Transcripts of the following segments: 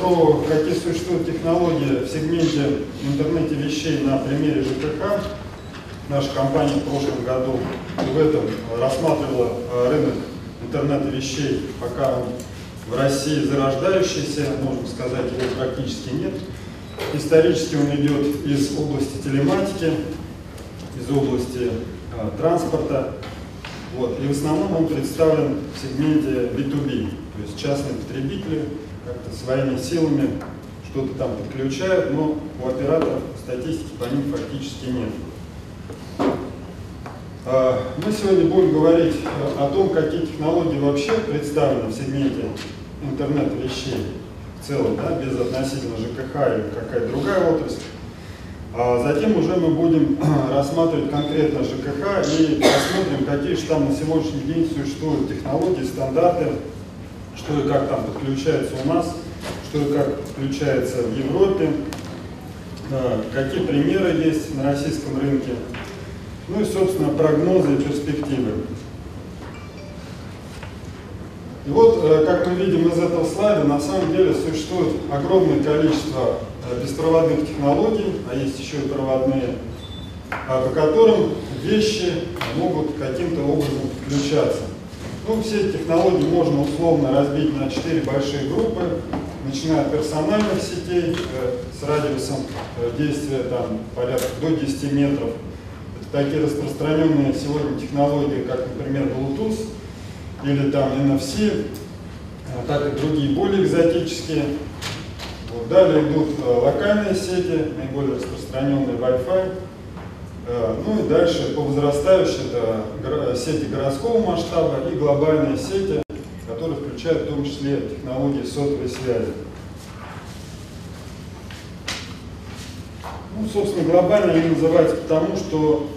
про какие существуют технологии в сегменте интернете вещей на примере ЖКХ. Наша компания в прошлом году в этом рассматривала э, рынок интернета вещей, пока он в России зарождающийся, можно сказать, его практически нет. Исторически он идет из области телематики, из области э, транспорта. Вот. И в основном он представлен в сегменте B2B, то есть частные потребители как-то своими силами что-то там подключают, но у операторов статистики по ним фактически нет. А, мы сегодня будем говорить о том, какие технологии вообще представлены в сегменте интернета вещей в целом, да, без относительно ЖКХ или какая-то другая отрасль. А затем уже мы будем рассматривать конкретно ЖКХ и посмотрим, какие же там на сегодняшний день существуют технологии, стандарты, что и как там подключается у нас, что и как подключается в Европе, какие примеры есть на российском рынке, ну и, собственно, прогнозы и перспективы. И вот, э, как мы видим из этого слайда, на самом деле существует огромное количество э, беспроводных технологий, а есть еще и проводные, а, по которым вещи могут каким-то образом подключаться. Ну, все технологии можно условно разбить на четыре большие группы, начиная от персональных сетей э, с радиусом действия там, порядка до 10 метров. Это такие распространенные сегодня технологии, как, например, Bluetooth, или там NFC, а так и другие более экзотические. Вот, далее идут э, локальные сети, наиболее распространенные Wi-Fi. Э, ну и дальше по возрастающей это сети городского масштаба и глобальные сети, которые включают в том числе технологии сотовой связи. Ну, собственно, глобально они называются потому, что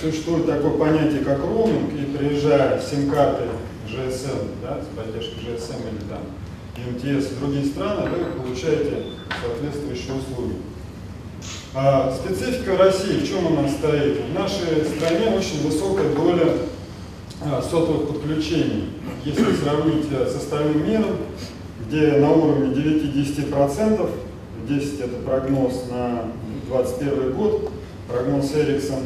существует такое понятие, как роуминг, и приезжая с сим-картой GSM, да, с поддержкой GSM или там МТС в другие страны, вы получаете соответствующие услуги. А специфика России в чем она стоит? В нашей стране очень высокая доля а, сотовых подключений. Если сравнить э, с остальным миром, где на уровне 9-10%, 10 это прогноз на 2021 год, прогноз Эриксон,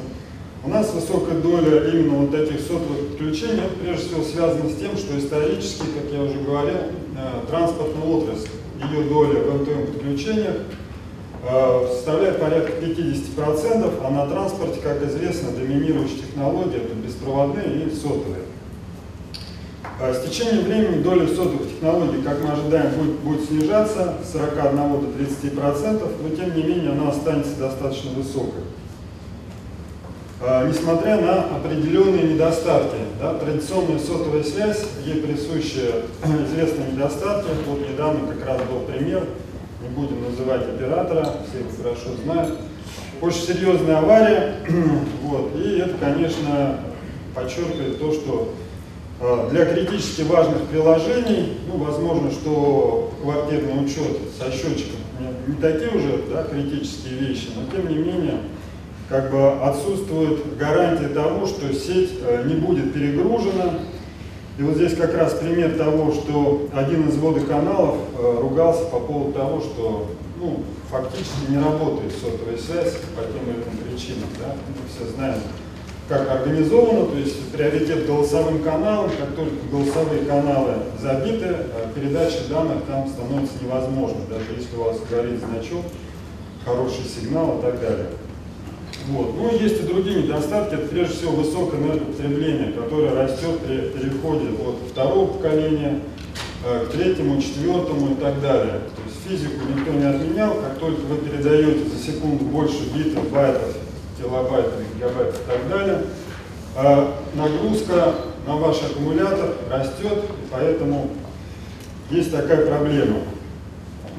у нас высокая доля именно вот этих сотовых подключений, это прежде всего связано с тем, что исторически, как я уже говорил, э, транспортная отрасль, ее доля в МТМ подключениях э, составляет порядка 50%, а на транспорте, как известно, доминирующие технологии это беспроводные и сотовые. А с течением времени доля сотовых технологий, как мы ожидаем, будет, будет снижаться с 41 до 30%, но тем не менее она останется достаточно высокой. А, несмотря на определенные недостатки. Да, традиционная сотовая связь, ей присущи известные недостатки. Вот недавно как раз был пример, не будем называть оператора, все его хорошо знают. Очень серьезная авария, вот, и это, конечно, подчеркивает то, что а, для критически важных приложений, ну, возможно, что квартирный учет со счетчиком не, не такие уже да, критические вещи, но тем не менее как бы отсутствует гарантия того, что сеть э, не будет перегружена. И вот здесь как раз пример того, что один из водоканалов э, ругался по поводу того, что ну, фактически не работает сотовая связь по тем или иным причинам. Да? Мы все знаем, как организовано, то есть приоритет голосовым каналам, как только голосовые каналы забиты, э, передача данных там становится невозможной, даже если у вас горит значок, хороший сигнал и так далее. Вот. Ну есть и другие недостатки, это прежде всего высокое энергопотребление, которое растет при переходе от второго поколения э, к третьему, четвертому и так далее. То есть физику никто не отменял, как только вы передаете за секунду больше битов, байтов, килобайтов, гигабайтов и так далее, э, нагрузка на ваш аккумулятор растет, и поэтому есть такая проблема.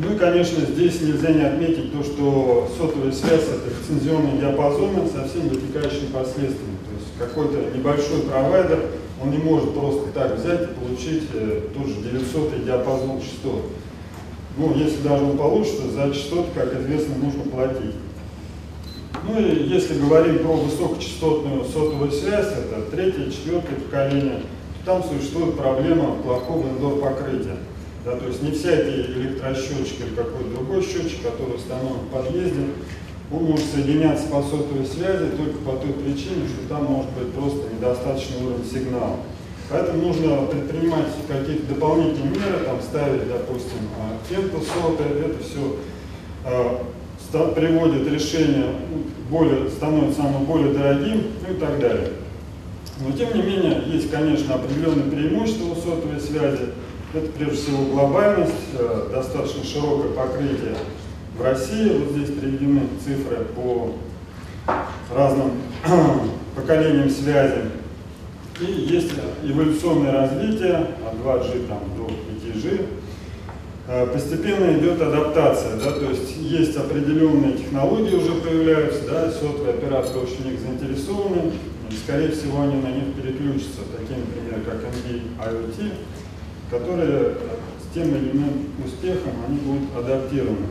Ну и, конечно, здесь нельзя не отметить то, что сотовая связь – это лицензионные диапазоны со всеми вытекающими последствиями. То есть какой-то небольшой провайдер, он не может просто так взять и получить э, тот же 900 диапазон частот. Ну, если даже он получится, за частоты, как известно, нужно платить. Ну и если говорим про высокочастотную сотовую связь, это третье, четвертое поколение, то там существует проблема плохого индор покрытия. Да, то есть не всякий электросчетчик или какой-то другой счетчик, который установлен в подъезде, он может соединяться по сотовой связи только по той причине, что там может быть просто недостаточный уровень сигнала. Поэтому нужно предпринимать какие-то дополнительные меры, там ставить, допустим, кенту сотовый, это все э, приводит решение, более, становится оно более дорогим ну и так далее. Но тем не менее, есть, конечно, определенные преимущества у сотовой связи. Это прежде всего глобальность, э, достаточно широкое покрытие в России. Вот здесь приведены цифры по разным поколениям связи. И есть эволюционное развитие от 2G там, до 5G. Э, постепенно идет адаптация, да, то есть есть определенные технологии уже появляются, да, сотовые операторы очень в них заинтересованы, и скорее всего они на них переключатся, такие, например, как MD IoT, которые с тем или иным успехом они будут адаптированы.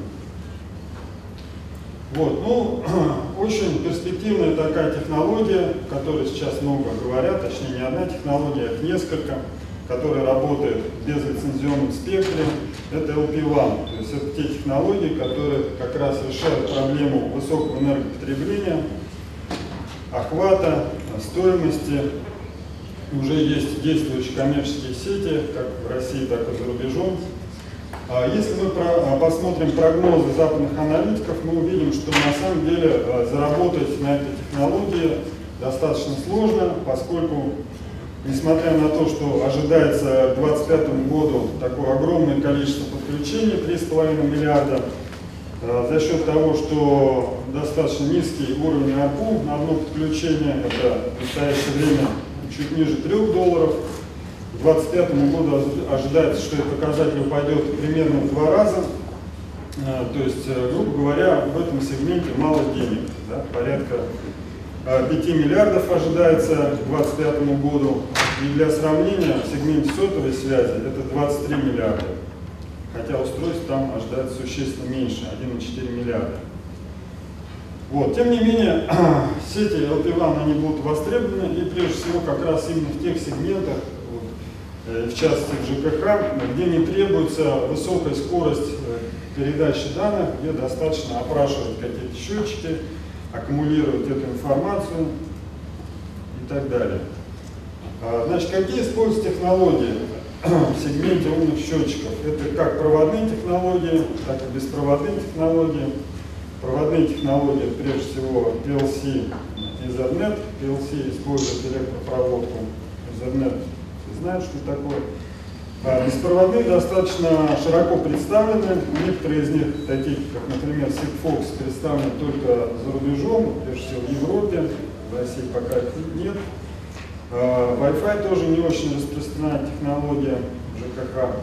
Вот, ну, очень перспективная такая технология, о которой сейчас много говорят, точнее не одна технология, а несколько, которая работает без лицензионном спектре, это LP1. То есть это те технологии, которые как раз решают проблему высокого энергопотребления, охвата, стоимости. Уже есть действующие коммерческие сети, как в России, так и за рубежом, а если мы а, посмотрим прогнозы западных аналитиков, мы увидим, что на самом деле а, заработать на этой технологии достаточно сложно, поскольку, несмотря на то, что ожидается к 2025 году такое огромное количество подключений, 3,5 миллиарда, за счет того, что достаточно низкий уровень ARPU на одно подключение, это в настоящее время чуть ниже 3 долларов, к 2025 году ожидается, что этот показатель упадет примерно в два раза. А, то есть, э, грубо говоря, в этом сегменте мало денег, да, порядка 5 а, миллиардов ожидается к 2025 году. И для сравнения, в сегменте сотовой связи это 23 миллиарда. Хотя устройств там ожидается существенно меньше, 1,4 миллиарда. Вот. Тем не менее, сети LPWAN они будут востребованы и прежде всего как раз именно в тех сегментах, Э, в частности в ЖКХ, где не требуется высокая скорость э, передачи данных, где достаточно опрашивать какие-то счетчики, аккумулировать эту информацию и так далее. А, значит, какие используются технологии в сегменте умных счетчиков? Это как проводные технологии, так и беспроводные технологии. Проводные технологии, прежде всего, PLC и Ethernet. PLC использует электропроводку, Ethernet знают, что такое. А беспроводные достаточно широко представлены. Некоторые из них, такие как, например, Sigfox, представлены только за рубежом, прежде всего в Европе, в России пока их нет. А, Wi-Fi тоже не очень распространенная технология ЖКХ.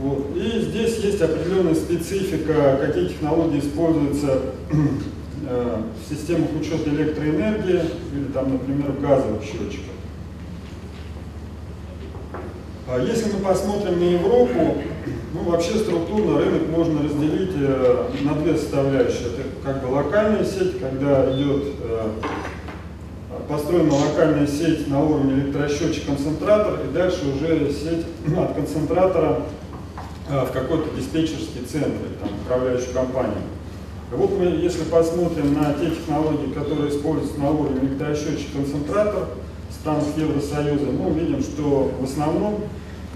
Вот. И здесь есть определенная специфика, какие технологии используются э, в системах учета электроэнергии или там, например, в газовых счетчиках. Если мы посмотрим на Европу, ну, вообще структурно рынок можно разделить э, на две составляющие. Это как бы локальная сеть, когда идет э, построена локальная сеть на уровне электросчетчик-концентратор, и дальше уже сеть от концентратора в какой-то диспетчерский центр, там, управляющую компанию. Вот мы, если посмотрим на те технологии, которые используются на уровне электросчетчик-концентратор, странах Евросоюза, мы увидим, что в основном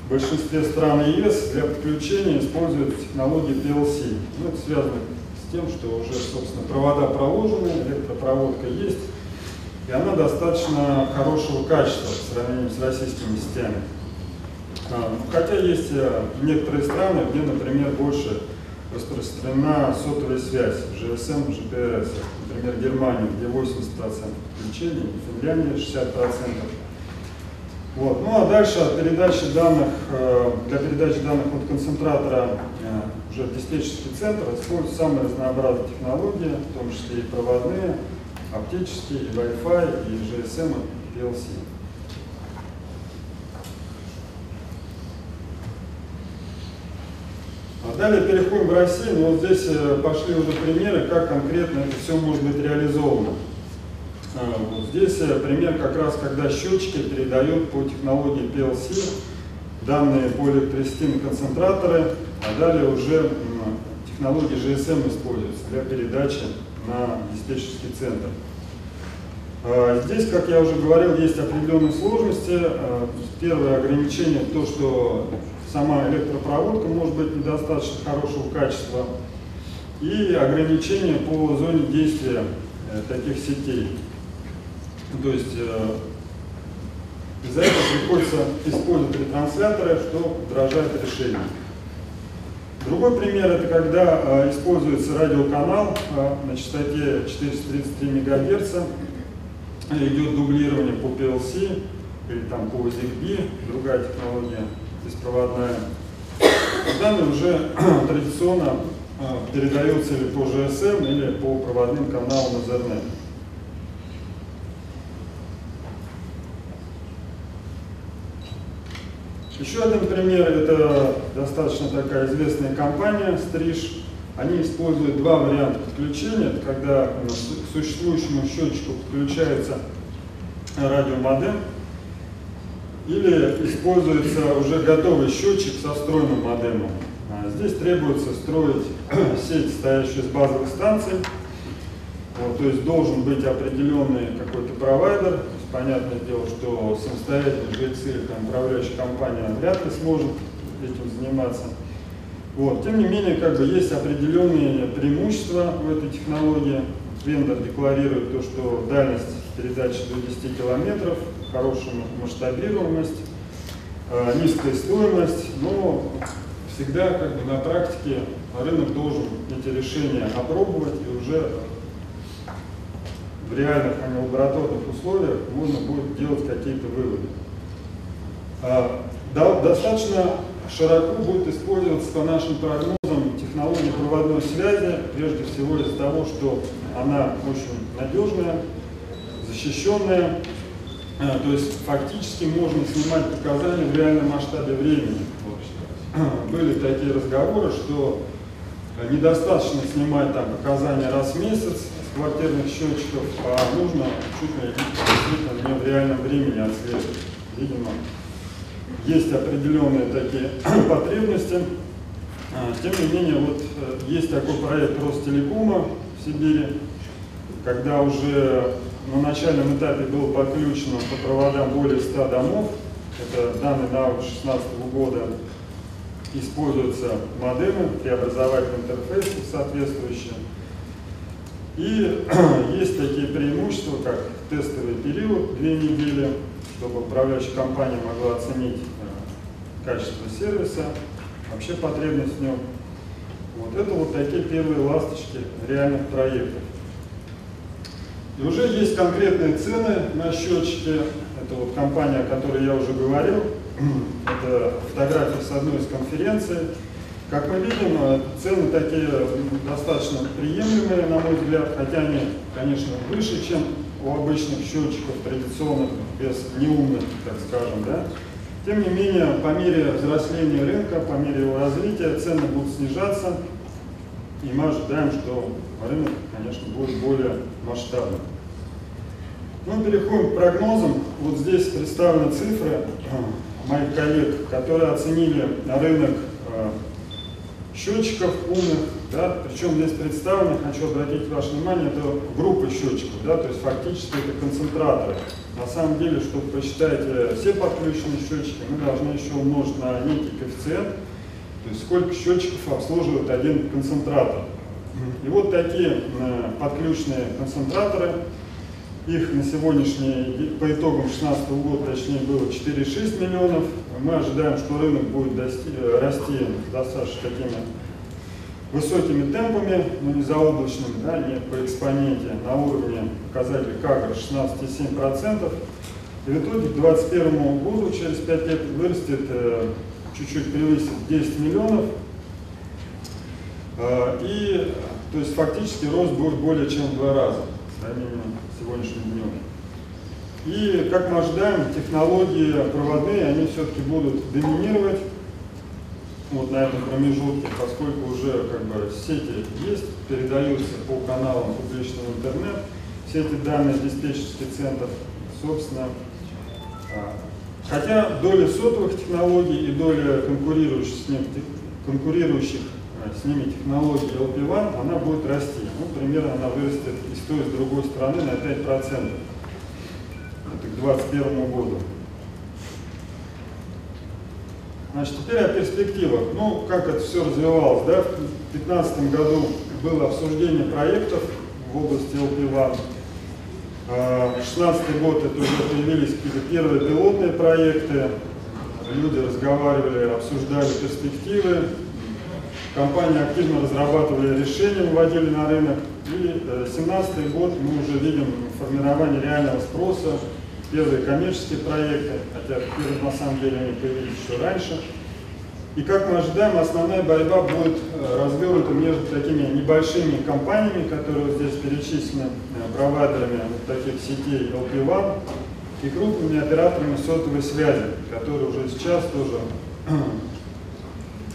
в большинстве стран ЕС для подключения используют технологии PLC. Ну, это связано с тем, что уже, собственно, провода проложены, электропроводка есть, и она достаточно хорошего качества по сравнению с российскими сетями. А, хотя есть э, некоторые страны, где, например, больше распространена сотовая связь, GSM, GPRS. Например, Германия, где 80% подключений, Финляндия 60%. Вот. Ну а дальше от передачи данных, э, для передачи данных от концентратора э, уже в диспетчерский центр используются самые разнообразные технологии, в том числе и проводные, оптические, и Wi-Fi, и GSM, и PLC. Далее переходим в Россию, но вот здесь э, пошли уже примеры, как конкретно это все может быть реализовано. А, вот здесь э, пример как раз, когда счетчики передают по технологии PLC данные по электросистеме концентраторы, а далее уже технологии GSM используются для передачи на диспетчерский центр. А, здесь, как я уже говорил, есть определенные сложности. А, первое ограничение то, что сама электропроводка может быть недостаточно хорошего качества. И ограничения по зоне действия э, таких сетей. То есть э, из-за этого приходится использовать ретрансляторы, что дорожает решение. Другой пример это когда э, используется радиоканал на частоте 433 МГц, идет дублирование по PLC или там по ZigBee, другая технология беспроводная. Данные уже традиционно э, передаются или по GSM, или по проводным каналам Ethernet. Еще один пример, это достаточно такая известная компания Стриж. Они используют два варианта подключения. Это когда к существующему счетчику подключается радиомодем, или используется уже готовый счетчик со встроенным модемом. А здесь требуется строить сеть, состоящую из базовых станций. Вот, то есть должен быть определенный какой-то провайдер, понятное дело, что самостоятельно жильцы там, управляющая компания вряд ли сможет этим заниматься. Вот. Тем не менее, как бы есть определенные преимущества в этой технологии. Вендор декларирует то, что дальность передачи до 10 километров, хорошая масштабируемость, э, низкая стоимость, но всегда как бы на практике рынок должен эти решения опробовать и уже в реальных, а не лабораторных условиях можно будет делать какие-то выводы. Да, достаточно широко будет использоваться по нашим прогнозам технология проводной связи, прежде всего из-за того, что она очень надежная, защищенная, то есть фактически можно снимать показания в реальном масштабе времени. Были такие разговоры, что недостаточно снимать там показания раз в месяц, квартирных счетчиков, а нужно чуть ли действительно не в реальном времени отслеживать. Видимо, есть определенные такие потребности. А, тем не менее, вот э, есть такой проект Ростелекома в Сибири, когда уже на начальном этапе было подключено по проводам более 100 домов, это данные на 2016 года, используются модемы, преобразовательные интерфейсы соответствующие. И есть такие преимущества, как тестовый период, две недели, чтобы управляющая компания могла оценить э, качество сервиса, вообще потребность в нем. Вот это вот такие первые ласточки реальных проектов. И уже есть конкретные цены на счетчики. Это вот компания, о которой я уже говорил. Это фотография с одной из конференций. Как мы видим, э, цены такие достаточно приемлемые, на мой взгляд, хотя они, конечно, выше, чем у обычных счетчиков традиционных, без неумных, так скажем, да. Тем не менее, по мере взросления рынка, по мере его развития, цены будут снижаться, и мы ожидаем, что рынок, конечно, будет более масштабным. Ну, переходим к прогнозам. Вот здесь представлены цифры э, моих коллег, которые оценили рынок э, счетчиков умных, да, причем здесь представлены, хочу обратить ваше внимание, это группы счетчиков, да, то есть фактически это концентраторы. На самом деле, чтобы посчитать все подключенные счетчики, мы должны еще умножить на некий коэффициент, то есть сколько счетчиков обслуживает один концентратор. И вот такие э, подключенные концентраторы, их на сегодняшний, по итогам 2016 года, точнее, было 4,6 миллионов. Мы ожидаем, что рынок будет дости, э, расти достаточно такими высокими темпами, но не заоблачными, да, не по экспоненте, на уровне показателя КАГР 16,7%. И в итоге к 2021 году, через 5 лет, вырастет, э, чуть-чуть превысит 10 миллионов. И, то есть, фактически рост будет более чем в два раза сравнении сегодняшним днем. И, как мы ожидаем, технологии проводные, они все-таки будут доминировать вот на этом промежутке, поскольку уже как бы сети есть, передаются по каналам публичного интернет, все эти данные диспетчерский центр, собственно, а, Хотя доля сотовых технологий и доля конкурирующих с, ним, конкурирующих с ними технологий LP1, она будет расти. Ну, примерно она вырастет и с той, с другой стороны на 5%. Это к 2021 году. Значит, теперь о перспективах. Ну, как это все развивалось, да? В 2015 году было обсуждение проектов в области LP1. 2016 год это уже появились какие-то первые пилотные проекты, люди разговаривали, обсуждали перспективы, компании активно разрабатывали решения, выводили на рынок. И 2017 год мы уже видим формирование реального спроса, первые коммерческие проекты, хотя первые на самом деле они появились еще раньше. И как мы ожидаем, основная борьба будет э, развернута между такими небольшими компаниями, которые здесь перечислены, э, провайдерами вот таких сетей LP1 и крупными операторами сотовой связи, которые уже сейчас тоже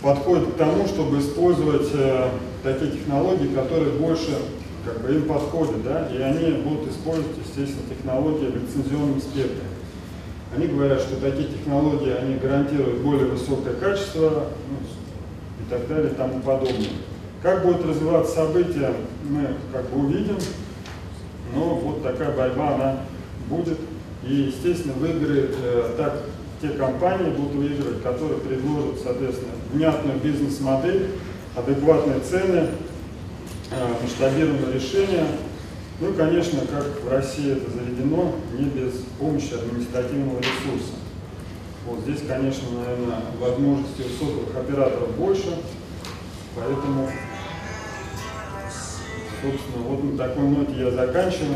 подходят к тому, чтобы использовать э, такие технологии, которые больше как бы им подходят, да, и они будут использовать, естественно, технологии в лицензионном спектре. Они говорят, что такие технологии, они гарантируют более высокое качество ну, и так далее и тому подобное. Как будет развиваться события, мы как бы увидим, но вот такая борьба, она будет. И, естественно, выиграет э, так те компании будут выигрывать, которые предложат, соответственно, внятную бизнес-модель, адекватные цены, э, масштабируемые решения, ну и, конечно, как в России это заведено, не без помощи административного ресурса. Вот здесь, конечно, наверное, возможностей у сотовых операторов больше, поэтому, собственно, вот на такой ноте я заканчиваю.